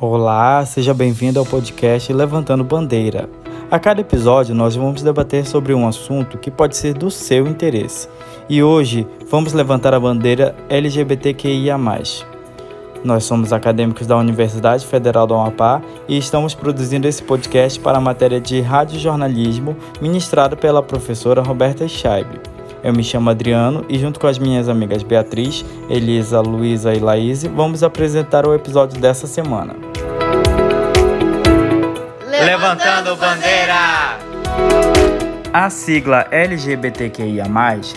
Olá, seja bem-vindo ao podcast Levantando Bandeira. A cada episódio, nós vamos debater sobre um assunto que pode ser do seu interesse. E hoje vamos levantar a bandeira LGBTQIA. Nós somos acadêmicos da Universidade Federal do Amapá e estamos produzindo esse podcast para a matéria de radiojornalismo ministrado pela professora Roberta Scheibe. Eu me chamo Adriano e junto com as minhas amigas Beatriz, Elisa, Luísa e Laís, vamos apresentar o episódio dessa semana. Levantando bandeira! A sigla LGBTQIA+,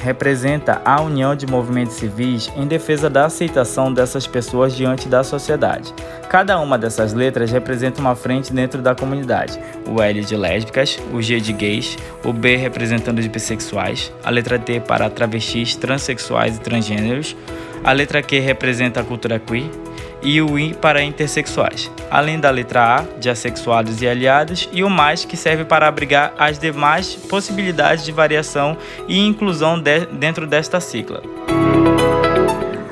representa a união de movimentos civis em defesa da aceitação dessas pessoas diante da sociedade. Cada uma dessas letras representa uma frente dentro da comunidade. O L de lésbicas, o G de gays, o B representando os bissexuais, a letra T para travestis, transexuais e transgêneros, a letra Q representa a cultura queer e o I para intersexuais, além da letra A de assexuados e aliados e o mais que serve para abrigar as demais possibilidades de variação e inclusão de dentro desta sigla.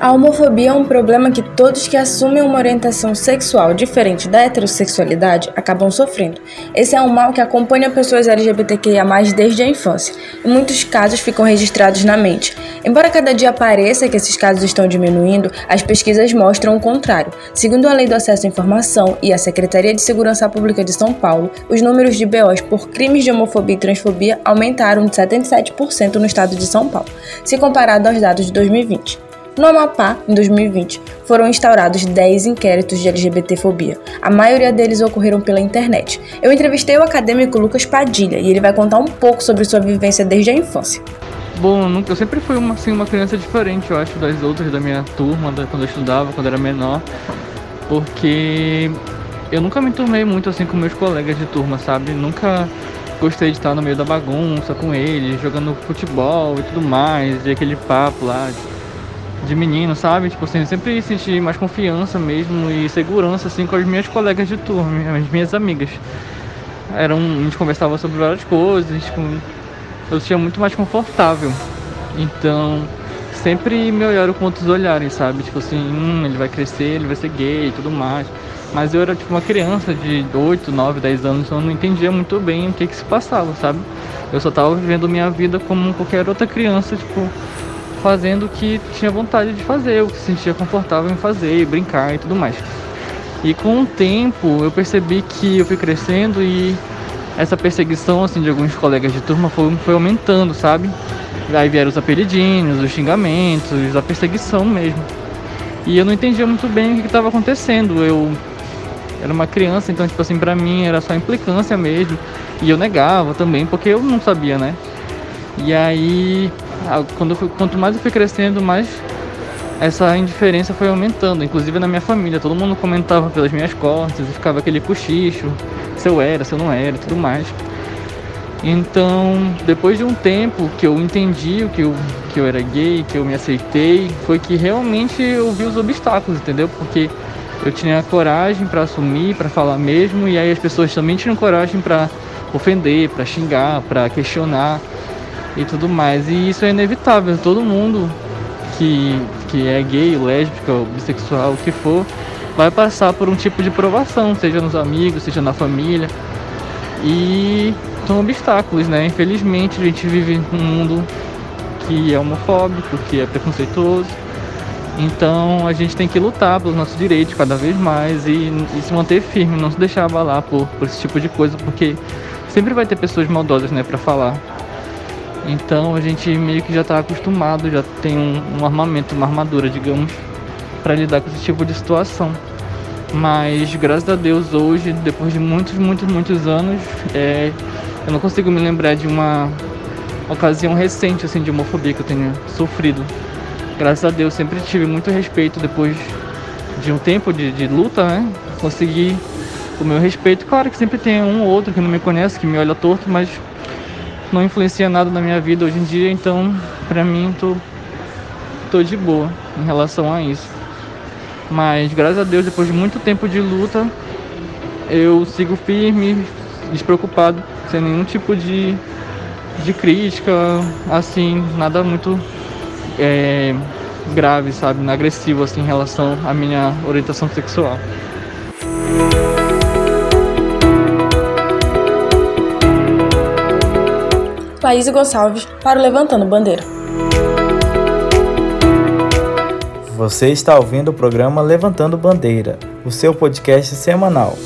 A homofobia é um problema que todos que assumem uma orientação sexual diferente da heterossexualidade acabam sofrendo. Esse é um mal que acompanha pessoas LGBTQIA+, desde a infância. Em muitos casos ficam registrados na mente. Embora cada dia pareça que esses casos estão diminuindo, as pesquisas mostram o contrário. Segundo a Lei do Acesso à Informação e a Secretaria de Segurança Pública de São Paulo, os números de BOs por crimes de homofobia e transfobia aumentaram de 77% no estado de São Paulo, se comparado aos dados de 2020. No Amapá, em 2020, foram instaurados 10 inquéritos de LGBTfobia. A maioria deles ocorreram pela internet. Eu entrevistei o acadêmico Lucas Padilha e ele vai contar um pouco sobre sua vivência desde a infância. Bom, eu sempre fui uma, assim, uma criança diferente, eu acho, das outras da minha turma, quando eu estudava, quando eu era menor, porque eu nunca me tornei muito assim com meus colegas de turma, sabe? Nunca gostei de estar no meio da bagunça com eles, jogando futebol e tudo mais, e aquele papo lá, de menino, sabe? Tipo assim, sempre senti mais confiança mesmo e segurança assim com as minhas colegas de turma, as minhas amigas. Era um, a gente conversava sobre várias coisas, tipo, eu sentia muito mais confortável. Então, sempre me olharam com outros olhares, sabe? Tipo assim, hum, ele vai crescer, ele vai ser gay e tudo mais. Mas eu era tipo uma criança de 8, 9, 10 anos, então eu não entendia muito bem o que que se passava, sabe? Eu só tava vivendo minha vida como qualquer outra criança, tipo, fazendo o que tinha vontade de fazer, o que se sentia confortável em fazer, brincar e tudo mais. E com o tempo eu percebi que eu fui crescendo e essa perseguição assim de alguns colegas de turma foi, foi aumentando, sabe? Aí vieram os apelidinhos, os xingamentos, a perseguição mesmo. E eu não entendia muito bem o que estava acontecendo. Eu era uma criança, então tipo assim, pra mim era só implicância mesmo. E eu negava também, porque eu não sabia, né? E aí quando quanto mais eu fui crescendo, mais essa indiferença foi aumentando, inclusive na minha família. Todo mundo comentava pelas minhas costas ficava aquele cochicho, se eu era, se eu não era tudo mais. Então, depois de um tempo que eu entendi que eu, que eu era gay, que eu me aceitei, foi que realmente eu vi os obstáculos, entendeu? Porque eu tinha coragem para assumir, para falar mesmo, e aí as pessoas também tinham coragem para ofender, para xingar, para questionar e tudo mais. E isso é inevitável. Todo mundo que, que é gay, lésbica, bissexual, o que for, vai passar por um tipo de provação, seja nos amigos, seja na família. E são obstáculos, né? Infelizmente a gente vive num mundo que é homofóbico, que é preconceituoso. Então a gente tem que lutar pelos nossos direitos cada vez mais e, e se manter firme, não se deixar abalar por, por esse tipo de coisa, porque sempre vai ter pessoas maldosas, né, para falar. Então a gente meio que já está acostumado, já tem um, um, armamento, uma armadura, digamos, para lidar com esse tipo de situação. Mas graças a Deus hoje, depois de muitos, muitos, muitos anos, é, eu não consigo me lembrar de uma ocasião recente assim de homofobia que eu tenha sofrido. Graças a Deus sempre tive muito respeito depois de um tempo de, de luta, né? Consegui o meu respeito. Claro que sempre tem um ou outro que não me conhece, que me olha torto, mas não influencia nada na minha vida hoje em dia, então pra mim tô, tô de boa em relação a isso. Mas graças a Deus, depois de muito tempo de luta, eu sigo firme, despreocupado, sem nenhum tipo de, de crítica, assim, nada muito é, grave, sabe, agressivo assim em relação à minha orientação sexual. Laís Gonçalves, para o Levantando Bandeira. Você está ouvindo o programa Levantando Bandeira, o seu podcast semanal.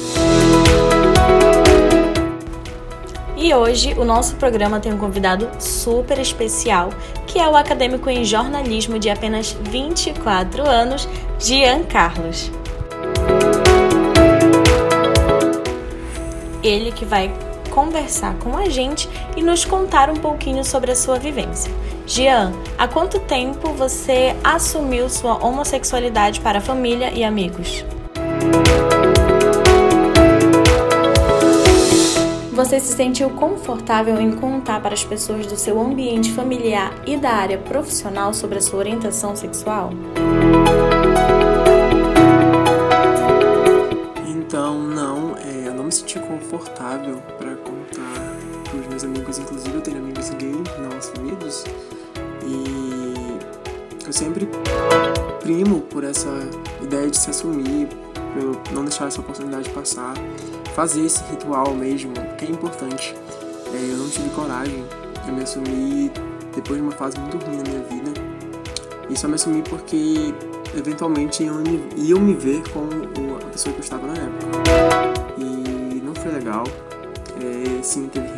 E hoje o nosso programa tem um convidado super especial, que é o acadêmico em jornalismo de apenas 24 anos, Gian Carlos. Ele que vai conversar com a gente e nos contar um pouquinho sobre a sua vivência. Gian, há quanto tempo você assumiu sua homossexualidade para a família e amigos? Você se sentiu confortável em contar para as pessoas do seu ambiente familiar e da área profissional sobre a sua orientação sexual? Confortável para contar para os meus amigos, inclusive eu tenho amigos gays não assumidos, e eu sempre primo por essa ideia de se assumir, por não deixar essa oportunidade passar fazer esse ritual mesmo, que é importante. É, eu não tive coragem, eu me assumi depois de uma fase muito ruim na minha vida. E só me assumi porque eventualmente iam me, iam me ver com a pessoa que eu estava na época. Foi legal. É, sim, teve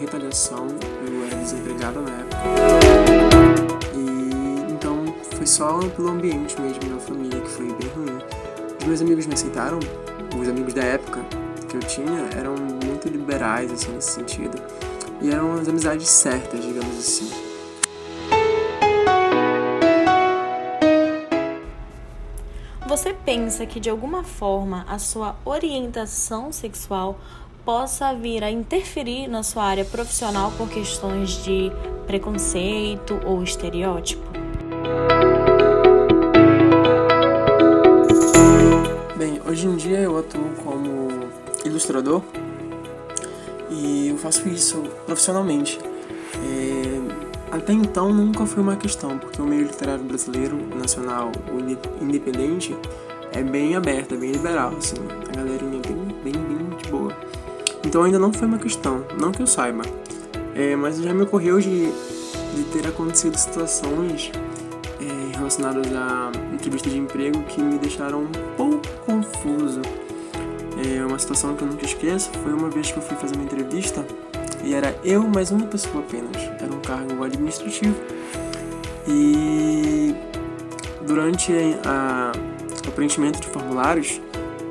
retaliação, eu era desempregada na época. E então foi só pelo ambiente mesmo, da família, que foi bem ruim. Os meus amigos me aceitaram, os amigos da época, que eu tinha eram muito liberais, assim, nesse sentido. E eram as amizades certas, digamos assim. Pensa que de alguma forma a sua orientação sexual possa vir a interferir na sua área profissional por questões de preconceito ou estereótipo? Bem, hoje em dia eu atuo como ilustrador e eu faço isso profissionalmente. É, até então nunca foi uma questão, porque o meio literário brasileiro, nacional, independente, é bem aberto, é bem liberal, assim, a galerinha é bem, bem, bem de boa. Então ainda não foi uma questão, não que eu saiba, é, mas já me ocorreu de, de ter acontecido situações é, relacionadas à entrevista de emprego que me deixaram um pouco confuso é uma situação que eu nunca esqueço foi uma vez que eu fui fazer uma entrevista e era eu mais uma pessoa apenas. Era um cargo administrativo. E durante a, o preenchimento de formulários,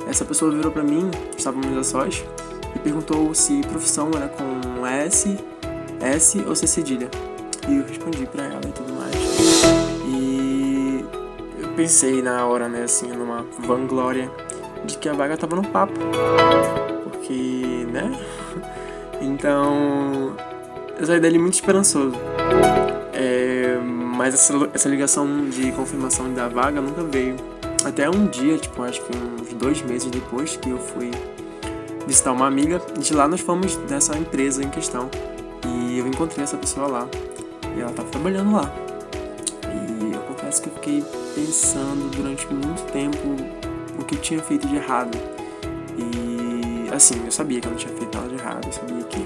essa pessoa virou para mim, estávamos a sós, e perguntou se profissão era com S, S ou C cedilha. E eu respondi para ela e tudo mais. E eu pensei na hora, né, assim, numa vanglória de que a vaga tava no papo. Porque, né? Então, eu saí dali muito esperançoso. É, mas essa, essa ligação de confirmação da vaga nunca veio. Até um dia, tipo, acho que uns dois meses depois que eu fui visitar uma amiga, de lá nós fomos nessa empresa em questão. E eu encontrei essa pessoa lá. E ela tava trabalhando lá. E eu confesso que eu fiquei pensando durante muito tempo o que eu tinha feito de errado. E assim, eu sabia que eu não tinha feito nada de errado, eu sabia que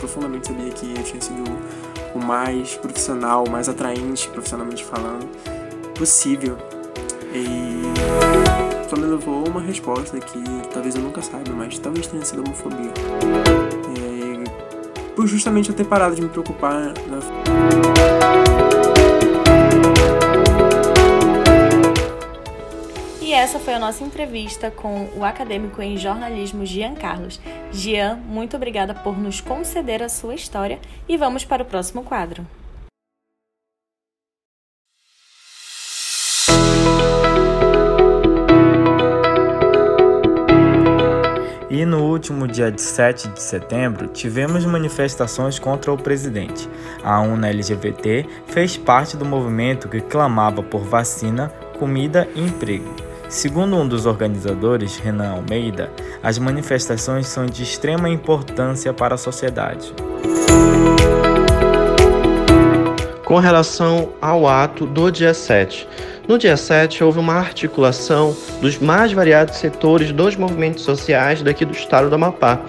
profundamente sabia que eu tinha sido o mais profissional, o mais atraente profissionalmente falando possível. E só me levou uma resposta que talvez eu nunca saiba, mas talvez tenha sido homofobia. E, por justamente eu ter parado de me preocupar na E essa foi a nossa entrevista com o acadêmico em jornalismo Gian Carlos. Gian, muito obrigada por nos conceder a sua história e vamos para o próximo quadro. E no último dia 7 de setembro, tivemos manifestações contra o presidente. A UNA LGBT fez parte do movimento que clamava por vacina, comida e emprego. Segundo um dos organizadores, Renan Almeida, as manifestações são de extrema importância para a sociedade. Com relação ao ato do dia 7, No dia 7, houve uma articulação dos mais variados setores dos movimentos sociais daqui do estado do Amapá.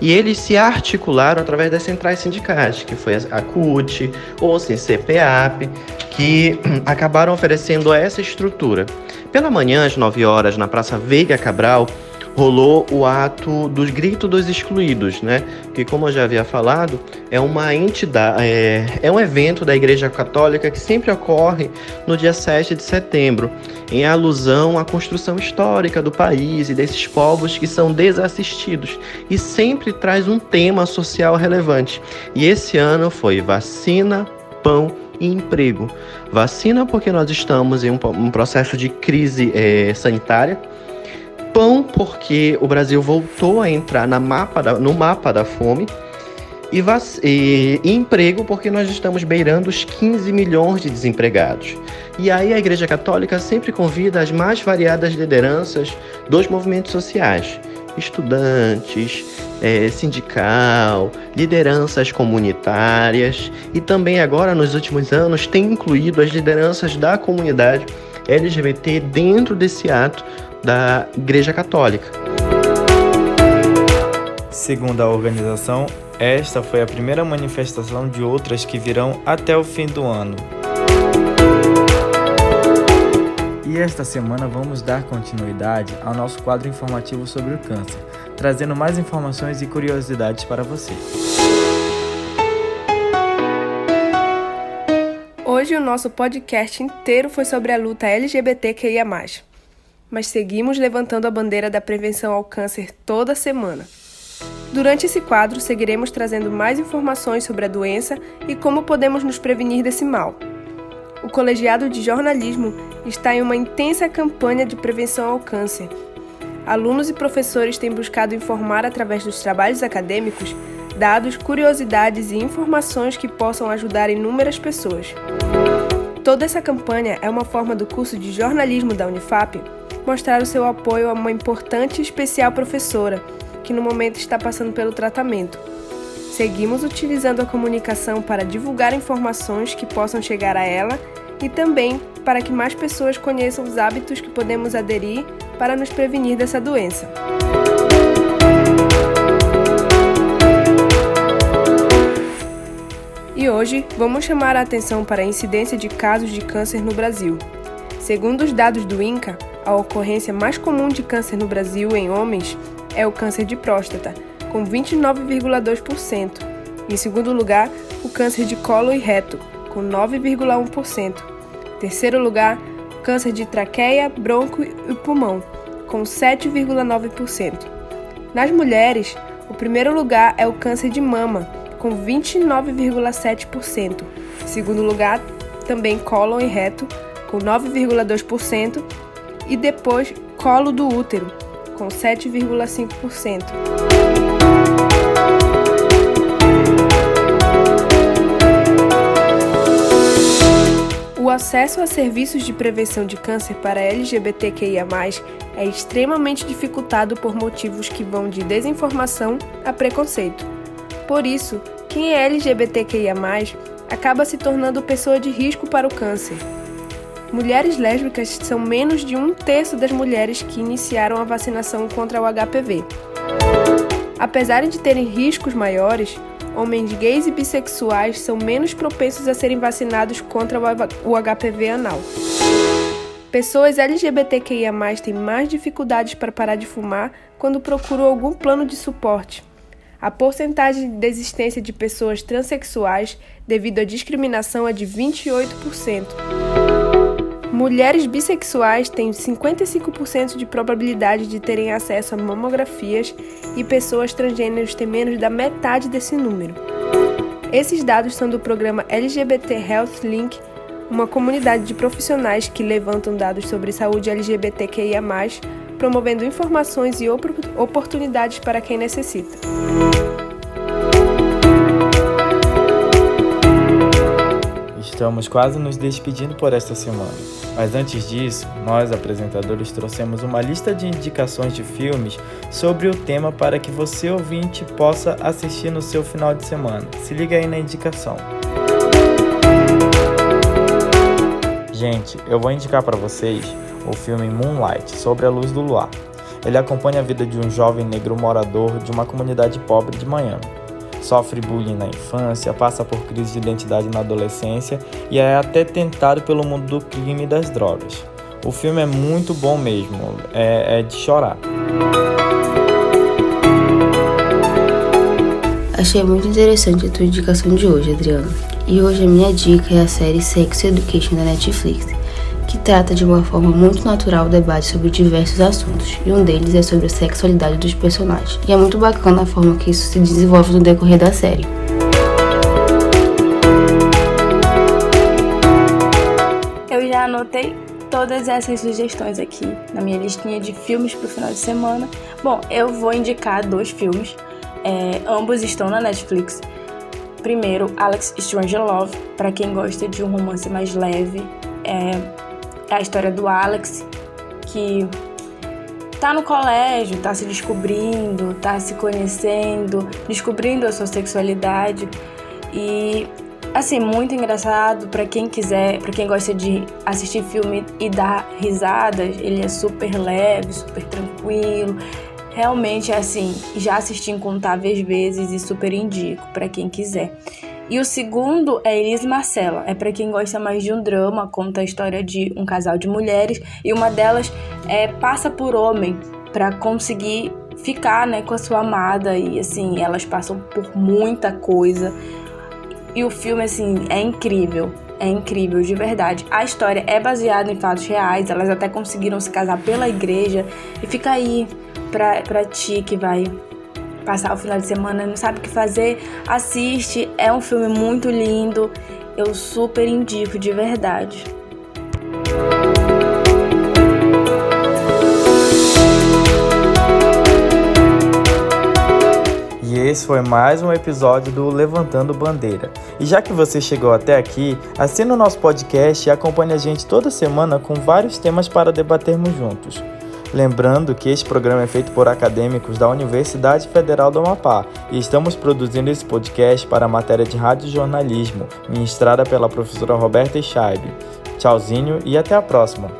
E eles se articularam através das centrais sindicais, que foi a CUT, ou assim, CPAP, que acabaram oferecendo essa estrutura. Pela manhã, às 9 horas, na Praça Veiga Cabral, rolou o ato dos gritos dos excluídos, né? Que como eu já havia falado, é uma entidade, é, é um evento da Igreja Católica que sempre ocorre no dia 7 de setembro, em alusão à construção histórica do país e desses povos que são desassistidos e sempre traz um tema social relevante. E esse ano foi vacina, pão e emprego. Vacina porque nós estamos em um, um processo de crise é, sanitária pão, porque o Brasil voltou a entrar na mapa da, no mapa da fome. E, e, emprego, porque nós estamos beirando os 15 milhões de desempregados. E aí a Igreja Católica sempre convida as mais variadas lideranças dos movimentos sociais, estudantes, é, sindical, lideranças comunitárias e também agora nos últimos anos tem incluído as lideranças da comunidade LGBT dentro desse ato da Igreja Católica. Segundo a organização, esta foi a primeira manifestação de outras que virão até o fim do ano. E esta semana vamos dar continuidade ao nosso quadro informativo sobre o câncer, trazendo mais informações e curiosidades para você. Hoje o nosso podcast inteiro foi sobre a luta LGBTQIA+ mas seguimos levantando a bandeira da prevenção ao câncer toda semana. Durante esse quadro, seguiremos trazendo mais informações sobre a doença e como podemos nos prevenir desse mal. O Colegiado de Jornalismo está em uma intensa campanha de prevenção ao câncer. Alunos e professores têm buscado informar através dos trabalhos acadêmicos dados, curiosidades e informações que possam ajudar inúmeras pessoas. Toda essa campanha é uma forma do curso de jornalismo da Unifap mostrar o seu apoio a uma importante e especial professora que no momento está passando pelo tratamento. Seguimos utilizando a comunicação para divulgar informações que possam chegar a ela e também para que mais pessoas conheçam os hábitos que podemos aderir para nos prevenir dessa doença. E hoje vamos chamar a atenção para a incidência de casos de câncer no Brasil. Segundo os dados do INCA, a ocorrência mais comum de câncer no Brasil em homens é o câncer de próstata, com 29,2%. Em segundo lugar, o câncer de colo e reto, com 9,1%. Em terceiro lugar, câncer de traqueia, bronco e pulmão, com 7,9%. Nas mulheres, o primeiro lugar é o câncer de mama, com 29,7%. Em segundo lugar, também cólon e reto, com 9,2%, e depois colo do útero, com 7,5%. O acesso a serviços de prevenção de câncer para LGBTQIA, é extremamente dificultado por motivos que vão de desinformação a preconceito. Por isso, quem é LGBTQIA, acaba se tornando pessoa de risco para o câncer. Mulheres lésbicas são menos de um terço das mulheres que iniciaram a vacinação contra o HPV. Apesar de terem riscos maiores, homens gays e bissexuais são menos propensos a serem vacinados contra o HPV anal. Pessoas LGBTQIA têm mais dificuldades para parar de fumar quando procuram algum plano de suporte. A porcentagem de desistência de pessoas transexuais devido à discriminação é de 28%. Mulheres bissexuais têm 55% de probabilidade de terem acesso a mamografias e pessoas transgêneros têm menos da metade desse número. Esses dados são do programa LGBT Health Link, uma comunidade de profissionais que levantam dados sobre saúde LGBTQIA, promovendo informações e oportunidades para quem necessita. Estamos quase nos despedindo por esta semana. Mas antes disso, nós apresentadores trouxemos uma lista de indicações de filmes sobre o tema para que você ouvinte possa assistir no seu final de semana. Se liga aí na indicação. Gente, eu vou indicar para vocês o filme Moonlight, Sobre a Luz do Luar. Ele acompanha a vida de um jovem negro morador de uma comunidade pobre de Miami. Sofre bullying na infância, passa por crise de identidade na adolescência e é até tentado pelo mundo do crime e das drogas. O filme é muito bom mesmo, é, é de chorar. Achei muito interessante a tua indicação de hoje, Adriano. E hoje a minha dica é a série Sex Education da Netflix, que trata de uma forma muito natural o debate sobre diversos assuntos, e um deles é sobre a sexualidade dos personagens. E é muito bacana a forma que isso se desenvolve no decorrer da série. Eu já anotei todas essas sugestões aqui na minha listinha de filmes para o final de semana. Bom, eu vou indicar dois filmes é, ambos estão na Netflix. Primeiro, Alex Strange Love, para quem gosta de um romance mais leve. É, é a história do Alex, que tá no colégio, tá se descobrindo, tá se conhecendo, descobrindo a sua sexualidade. E assim, muito engraçado para quem quiser, para quem gosta de assistir filme e dar risadas, ele é super leve, super tranquilo realmente assim, já assisti incontáveis vezes e super indico para quem quiser. E o segundo é Elis Marcela, é para quem gosta mais de um drama, conta a história de um casal de mulheres e uma delas é passa por homem para conseguir ficar, né, com a sua amada e assim, elas passam por muita coisa. E o filme assim é incrível. É incrível, de verdade. A história é baseada em fatos reais, elas até conseguiram se casar pela igreja. E fica aí pra, pra ti que vai passar o final de semana não sabe o que fazer, assiste. É um filme muito lindo. Eu super indico de verdade. E esse foi mais um episódio do Levantando Bandeira. E já que você chegou até aqui, assina o nosso podcast e acompanhe a gente toda semana com vários temas para debatermos juntos. Lembrando que este programa é feito por acadêmicos da Universidade Federal do Amapá e estamos produzindo esse podcast para a matéria de rádio ministrada pela professora Roberta Scheib. Tchauzinho e até a próxima!